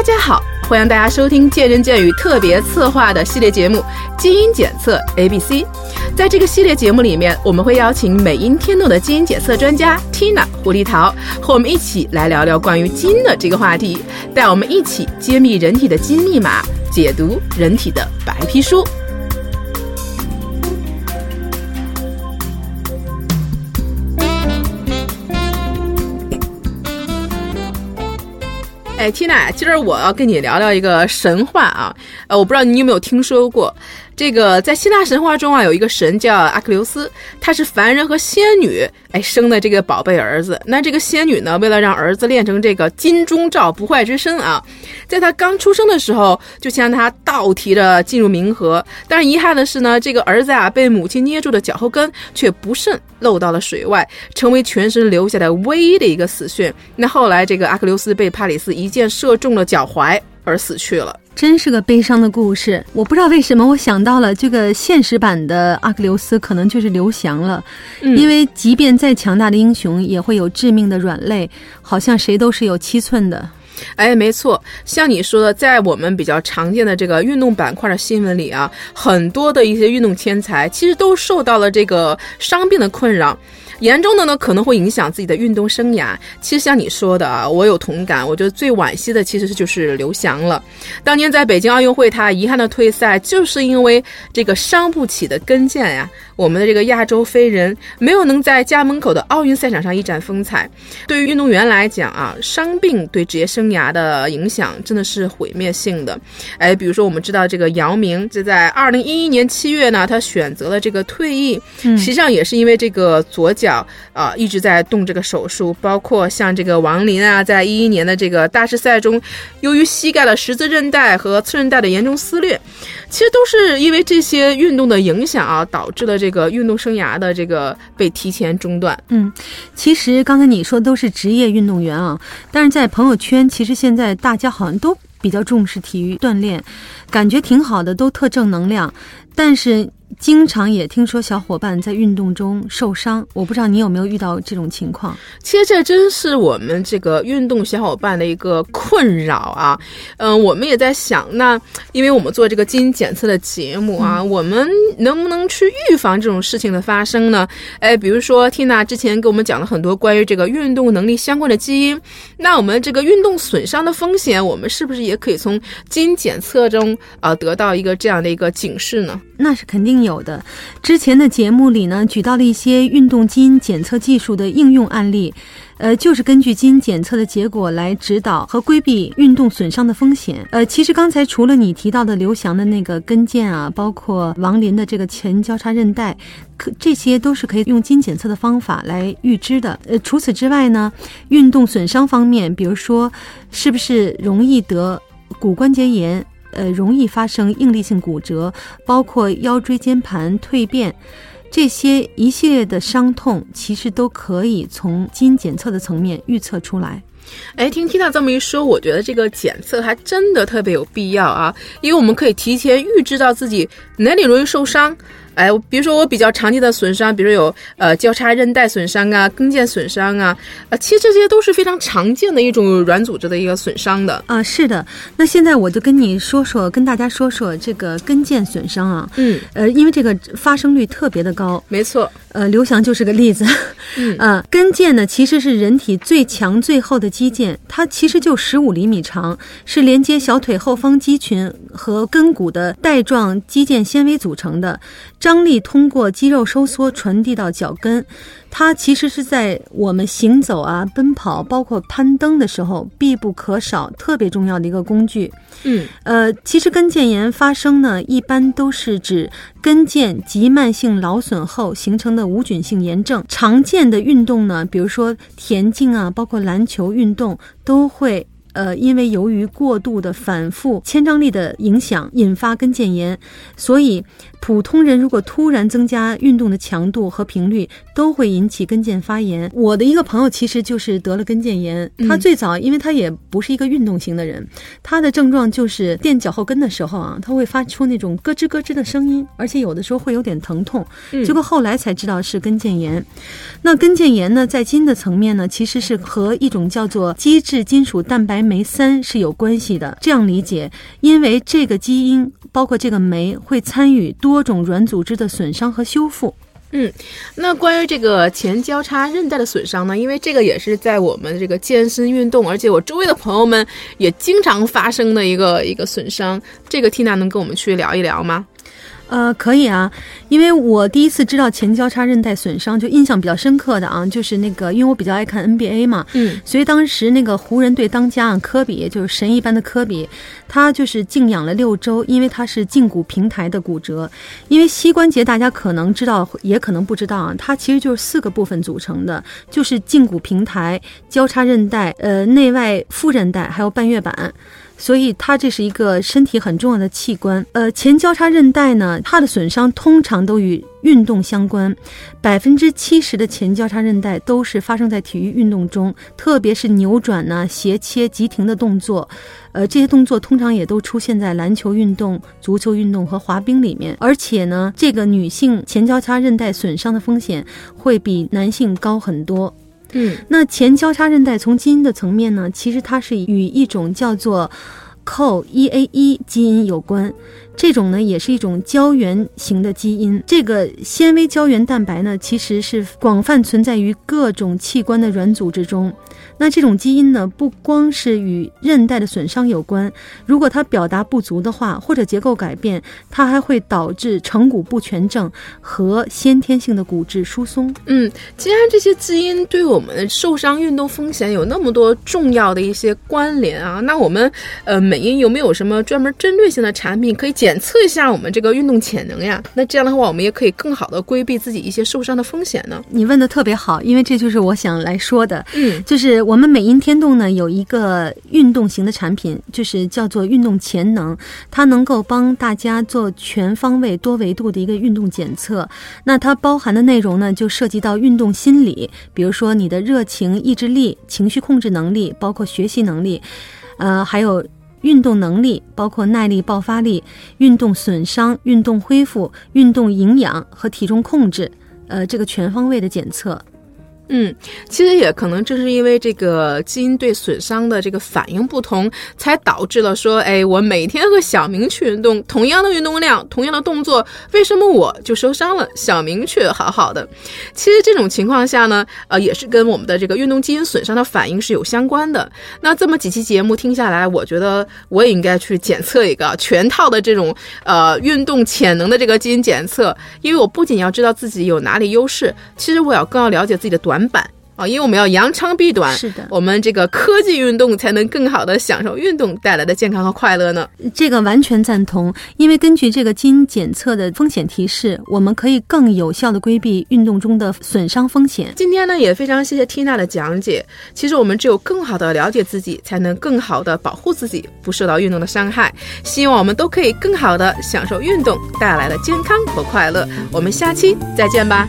大家好，欢迎大家收听《见人见语》特别策划的系列节目《基因检测 A B C》。在这个系列节目里面，我们会邀请美音天动的基因检测专家 Tina 胡立桃和我们一起来聊聊关于基因的这个话题，带我们一起揭秘人体的基因密码，解读人体的白皮书。哎缇娜今儿我要跟你聊聊一个神话啊，呃，我不知道你有没有听说过。这个在希腊神话中啊，有一个神叫阿克琉斯，他是凡人和仙女哎生的这个宝贝儿子。那这个仙女呢，为了让儿子练成这个金钟罩不坏之身啊，在他刚出生的时候就将他倒提着进入冥河。但是遗憾的是呢，这个儿子啊被母亲捏住的脚后跟却不慎漏到了水外，成为全身留下的唯一的一个死穴。那后来这个阿克琉斯被帕里斯一箭射中了脚踝而死去了。真是个悲伤的故事。我不知道为什么，我想到了这个现实版的阿克琉斯，可能就是刘翔了。因为即便再强大的英雄，也会有致命的软肋，好像谁都是有七寸的。哎，没错，像你说的，在我们比较常见的这个运动板块的新闻里啊，很多的一些运动天才，其实都受到了这个伤病的困扰。严重的呢，可能会影响自己的运动生涯。其实像你说的啊，我有同感。我觉得最惋惜的其实就是刘翔了。当年在北京奥运会，他遗憾的退赛，就是因为这个伤不起的跟腱呀。我们的这个亚洲飞人没有能在家门口的奥运赛场上一展风采。对于运动员来讲啊，伤病对职业生涯的影响真的是毁灭性的。哎，比如说我们知道这个姚明，就在二零一一年七月呢，他选择了这个退役，实际上也是因为这个左脚。啊，一直在动这个手术，包括像这个王林啊，在一一年的这个大师赛中，由于膝盖的十字韧带和次韧带的严重撕裂，其实都是因为这些运动的影响啊，导致了这个运动生涯的这个被提前中断。嗯，其实刚才你说都是职业运动员啊，但是在朋友圈，其实现在大家好像都比较重视体育锻炼，感觉挺好的，都特正能量，但是。经常也听说小伙伴在运动中受伤，我不知道你有没有遇到这种情况。其实这真是我们这个运动小伙伴的一个困扰啊。嗯，我们也在想，那因为我们做这个基因检测的节目啊，我们能不能去预防这种事情的发生呢？哎，比如说 Tina 之前给我们讲了很多关于这个运动能力相关的基因，那我们这个运动损伤的风险，我们是不是也可以从基因检测中啊得到一个这样的一个警示呢？那是肯定。有的，之前的节目里呢，举到了一些运动基因检测技术的应用案例，呃，就是根据基因检测的结果来指导和规避运动损伤的风险。呃，其实刚才除了你提到的刘翔的那个跟腱啊，包括王林的这个前交叉韧带，可这些都是可以用基因检测的方法来预知的。呃，除此之外呢，运动损伤方面，比如说是不是容易得骨关节炎？呃，容易发生应力性骨折，包括腰椎间盘蜕变，这些一系列的伤痛，其实都可以从基因检测的层面预测出来。哎，听缇娜这么一说，我觉得这个检测还真的特别有必要啊，因为我们可以提前预知到自己哪里容易受伤。哎，比如说我比较常见的损伤，比如有呃交叉韧带损伤啊、跟腱损伤啊，呃，其实这些都是非常常见的一种软组织的一个损伤的啊。是的，那现在我就跟你说说，跟大家说说这个跟腱损伤啊。嗯，呃，因为这个发生率特别的高。没错，呃，刘翔就是个例子。嗯，啊，跟腱呢其实是人体最强最厚的肌腱，它其实就十五厘米长，是连接小腿后方肌群和跟骨的带状肌腱纤维组成的。张力通过肌肉收缩传递到脚跟，它其实是在我们行走啊、奔跑，包括攀登的时候必不可少、特别重要的一个工具。嗯，呃，其实跟腱炎发生呢，一般都是指跟腱急慢性劳损后形成的无菌性炎症。常见的运动呢，比如说田径啊，包括篮球运动，都会。呃，因为由于过度的反复牵张力的影响，引发跟腱炎，所以普通人如果突然增加运动的强度和频率，都会引起跟腱发炎。我的一个朋友其实就是得了跟腱炎，他最早因为他也不是一个运动型的人，他的症状就是垫脚后跟的时候啊，他会发出那种咯吱咯吱的声音，而且有的时候会有点疼痛。结果后来才知道是跟腱炎。那跟腱炎呢，在基因的层面呢，其实是和一种叫做基质金属蛋白。白酶三是有关系的。这样理解，因为这个基因包括这个酶会参与多种软组织的损伤和修复。嗯，那关于这个前交叉韧带的损伤呢？因为这个也是在我们这个健身运动，而且我周围的朋友们也经常发生的一个一个损伤。这个 Tina 能跟我们去聊一聊吗？呃，可以啊，因为我第一次知道前交叉韧带损伤，就印象比较深刻的啊，就是那个，因为我比较爱看 NBA 嘛，嗯，所以当时那个湖人队当家啊，科比就是神一般的科比，他就是静养了六周，因为他是胫骨平台的骨折。因为膝关节大家可能知道，也可能不知道啊，它其实就是四个部分组成的，就是胫骨平台、交叉韧带、呃内外副韧带还有半月板。所以它这是一个身体很重要的器官。呃，前交叉韧带呢，它的损伤通常都与运动相关，百分之七十的前交叉韧带都是发生在体育运动中，特别是扭转呢、斜切、急停的动作。呃，这些动作通常也都出现在篮球运动、足球运动和滑冰里面。而且呢，这个女性前交叉韧带损伤的风险会比男性高很多。嗯，那前交叉韧带从基因的层面呢，其实它是与一种叫做 COL1A1 基因有关。这种呢，也是一种胶原型的基因。这个纤维胶原蛋白呢，其实是广泛存在于各种器官的软组织中。那这种基因呢，不光是与韧带的损伤有关，如果它表达不足的话，或者结构改变，它还会导致成骨不全症和先天性的骨质疏松。嗯，既然这些基因对我们受伤运动风险有那么多重要的一些关联啊，那我们呃美英有没有什么专门针对性的产品可以解检测一下我们这个运动潜能呀？那这样的话，我们也可以更好的规避自己一些受伤的风险呢？你问的特别好，因为这就是我想来说的。嗯，就是我们美音天动呢有一个运动型的产品，就是叫做运动潜能，它能够帮大家做全方位、多维度的一个运动检测。那它包含的内容呢，就涉及到运动心理，比如说你的热情、意志力、情绪控制能力，包括学习能力，呃，还有运动能力，包括耐力、爆发力、运动损伤、运动恢复、运动营养和体重控制，呃，这个全方位的检测。嗯，其实也可能正是因为这个基因对损伤的这个反应不同，才导致了说，哎，我每天和小明去运动，同样的运动量，同样的动作，为什么我就受伤了，小明却好好的？其实这种情况下呢，呃，也是跟我们的这个运动基因损伤的反应是有相关的。那这么几期节目听下来，我觉得我也应该去检测一个全套的这种呃运动潜能的这个基因检测，因为我不仅要知道自己有哪里优势，其实我要更要了解自己的短。板啊，因为我们要扬长避短，是的，我们这个科技运动才能更好的享受运动带来的健康和快乐呢。这个完全赞同，因为根据这个基因检测的风险提示，我们可以更有效的规避运动中的损伤风险。今天呢，也非常谢谢 Tina 的讲解。其实我们只有更好的了解自己，才能更好的保护自己，不受到运动的伤害。希望我们都可以更好的享受运动带来的健康和快乐。我们下期再见吧。